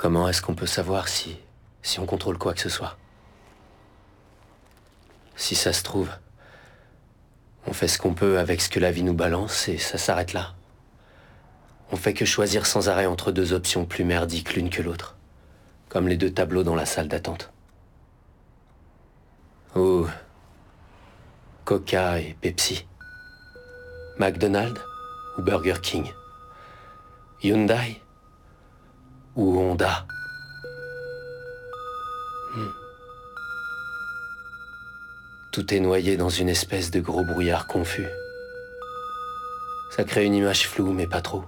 Comment est-ce qu'on peut savoir si... si on contrôle quoi que ce soit? Si ça se trouve, on fait ce qu'on peut avec ce que la vie nous balance et ça s'arrête là. On fait que choisir sans arrêt entre deux options plus merdiques l'une que l'autre. Comme les deux tableaux dans la salle d'attente. Ou Coca et Pepsi. McDonald's ou Burger King? Hyundai? Ou Honda. Hmm. Tout est noyé dans une espèce de gros brouillard confus. Ça crée une image floue, mais pas trop.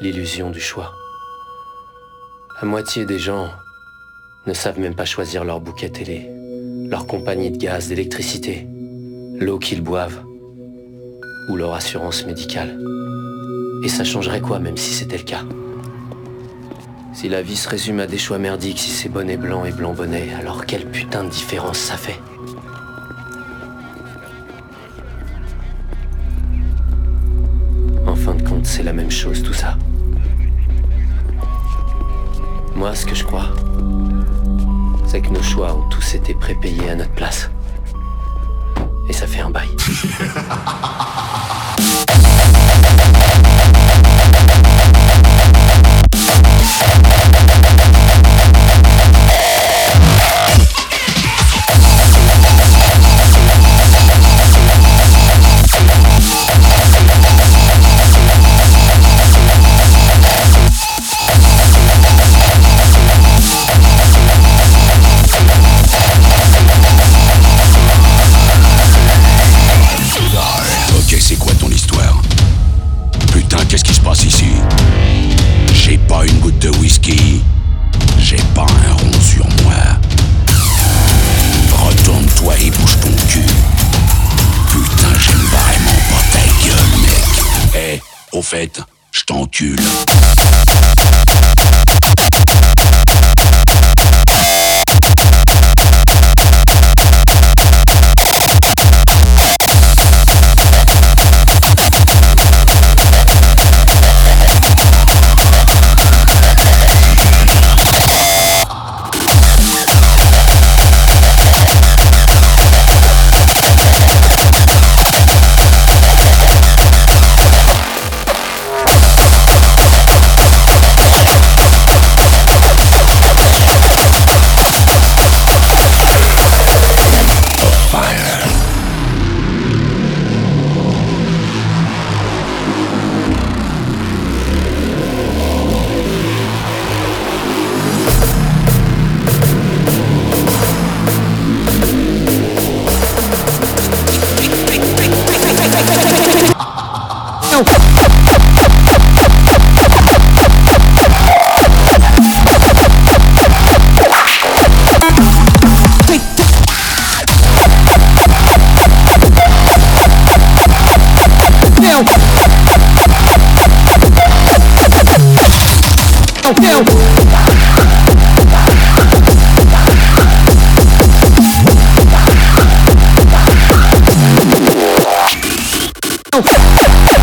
L'illusion du choix. La moitié des gens ne savent même pas choisir leur bouquet télé, leur compagnie de gaz, d'électricité, l'eau qu'ils boivent ou leur assurance médicale. Et ça changerait quoi même si c'était le cas? Si la vie se résume à des choix merdiques, si c'est bonnet blanc et blanc bonnet, alors quelle putain de différence ça fait En fin de compte, c'est la même chose tout ça. Moi, ce que je crois, c'est que nos choix ont tous été prépayés à notre place. Et ça fait un bail. Ow!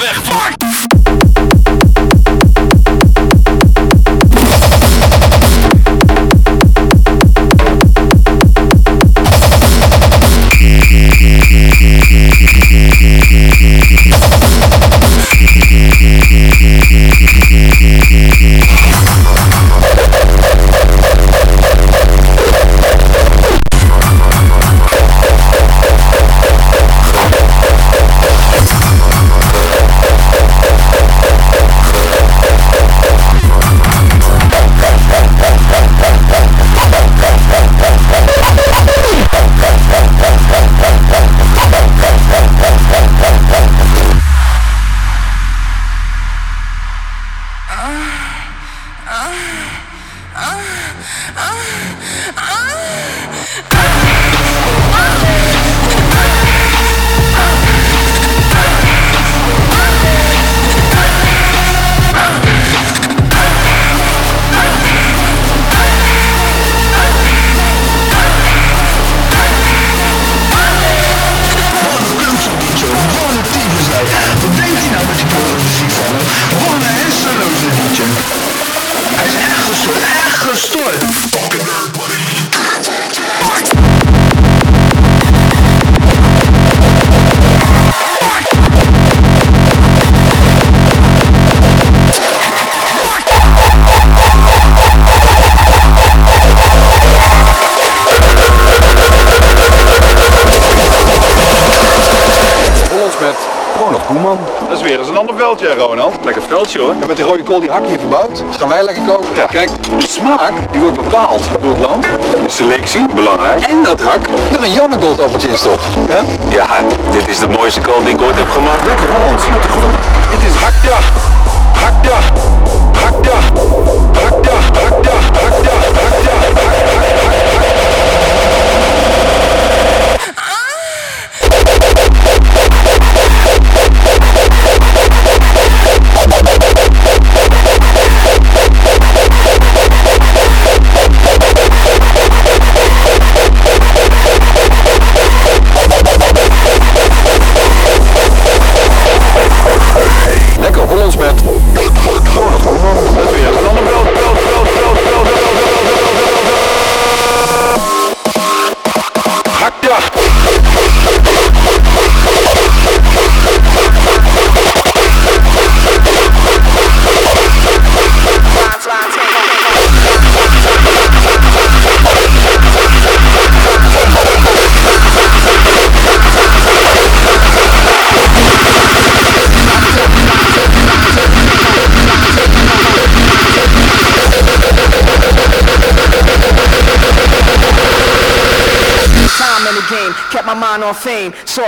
Fuck! Koeman. Dat is weer eens een ander veldje, Ronald. Lekker veldje hoor. En met die rode kool die hak hier verbouwd, gaan wij lekker koken. Ja. Kijk, de smaak die wordt bepaald door het land, selectie, Belangrijk. en dat hak er een Jannegold appeltje in stopt. Ja? Ja, dit is de mooiste kool die ik ooit heb gemaakt. Lekker Hollands. Het is hakja. Hakja. Hakja.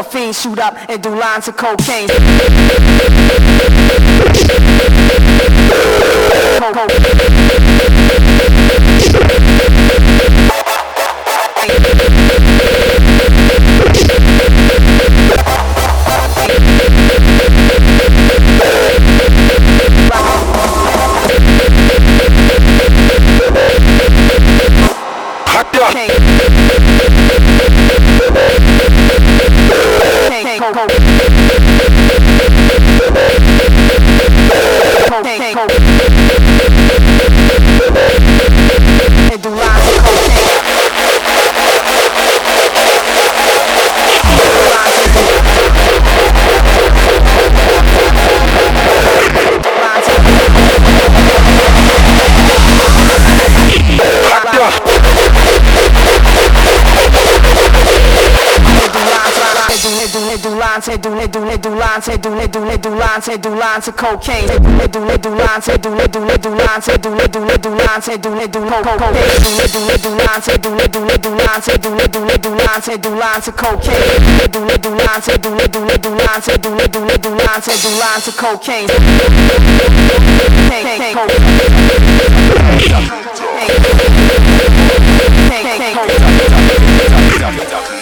Fiend shoot up and do lines of cocaine. lines, they do lines of cocaine. They do, they do lines, they do, they do, they do lines, they do, they do, they do lines, they do, they do cocaine. They do, they do, they do lines, they do, they do, they do lines, they do, they do, they do lines, they do lines of cocaine. They do, they do lines, they do, they do, they do lines, they do, they do, they do lines, they do lines of cocaine. Cocaine, cocaine, cocaine.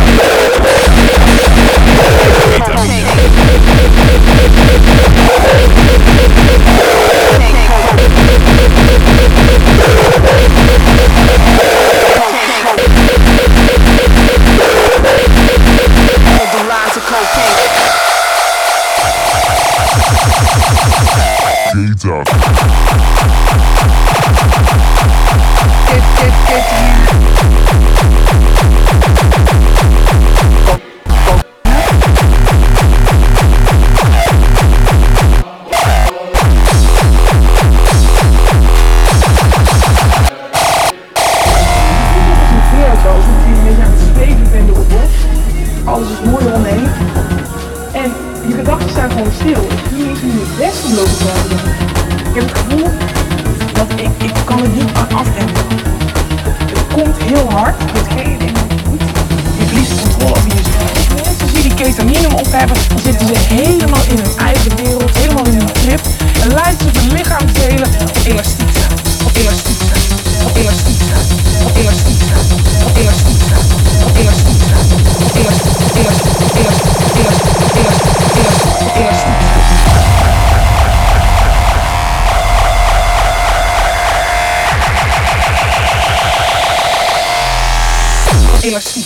Hey,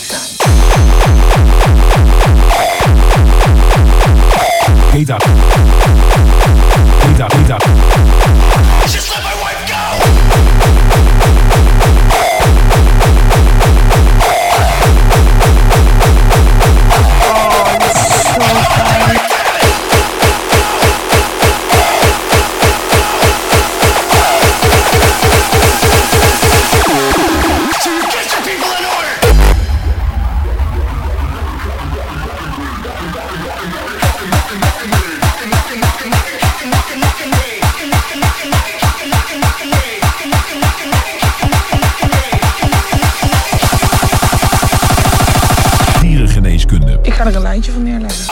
Doc. Hey, Doc. Hey, Doc. Ik ga er een lijntje van neerleggen.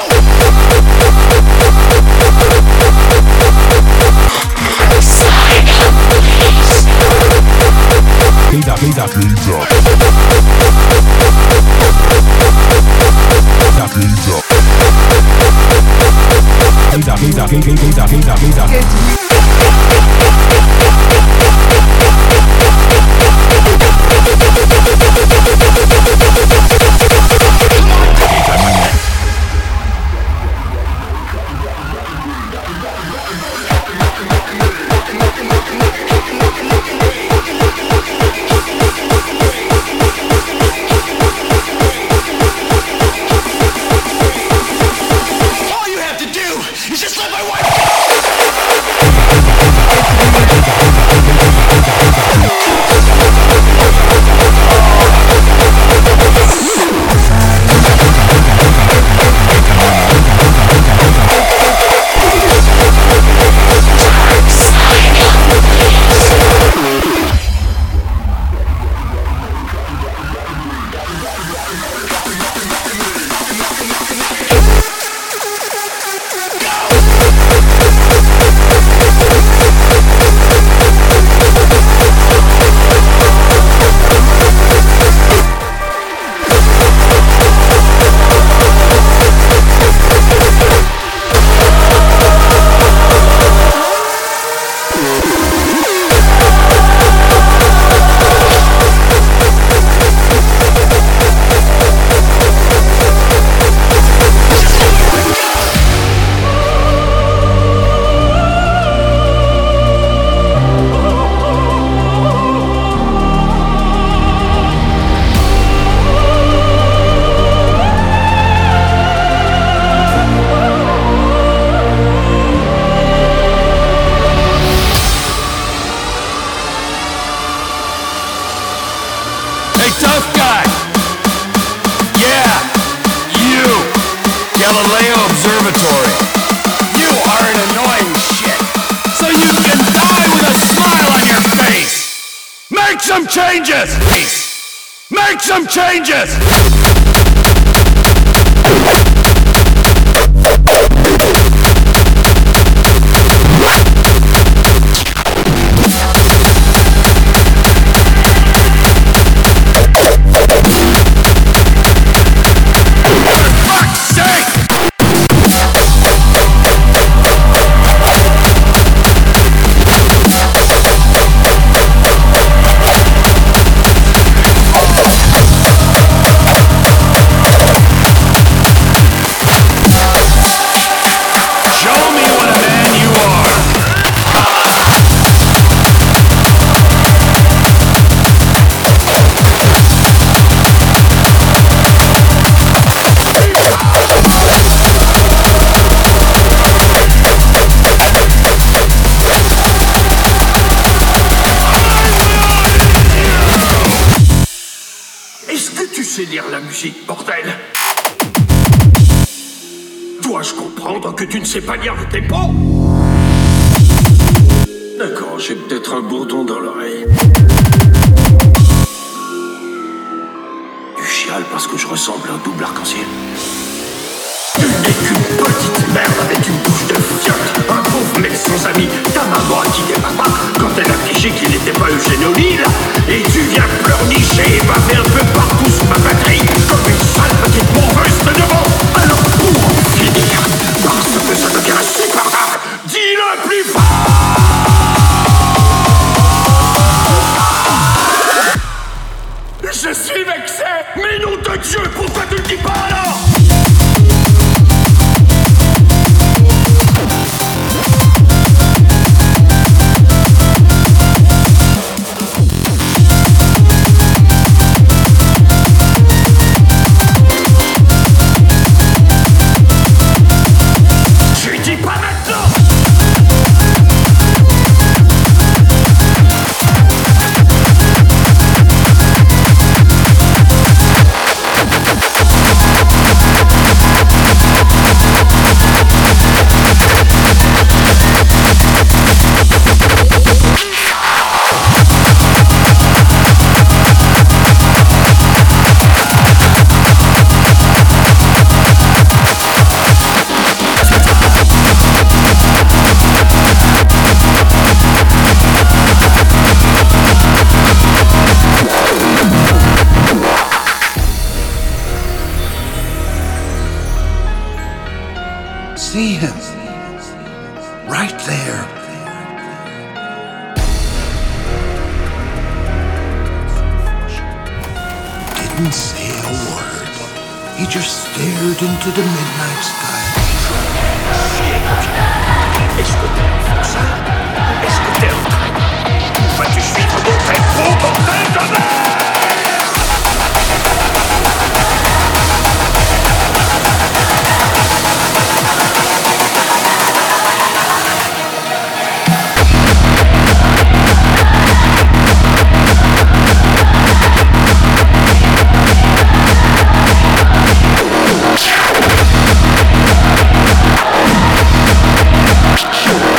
Dans l'oreille. Tu chiales parce que je ressemble à un double arc-en-ciel. Tu n'es qu'une petite merde avec une bouche de fiotte. Un pauvre mec sans amis. Ta maman a quitté papa quand elle a fiché qu'il n'était pas Eugène O'Neill. Et tu viens pleurnicher et baver un peu partout sur ma batterie. Comme une sale petite mauvaise de devant Alors pour finir Parce que ça devient insupportable. Dis-le plus fort suis vexé Mais nom de Dieu, pourquoi tu le dis pas alors didn't say a word. He just stared into the midnight sky. Escuteu. Escuteu. Vai te esfregar. Tem fogo dentro dela! Shoot!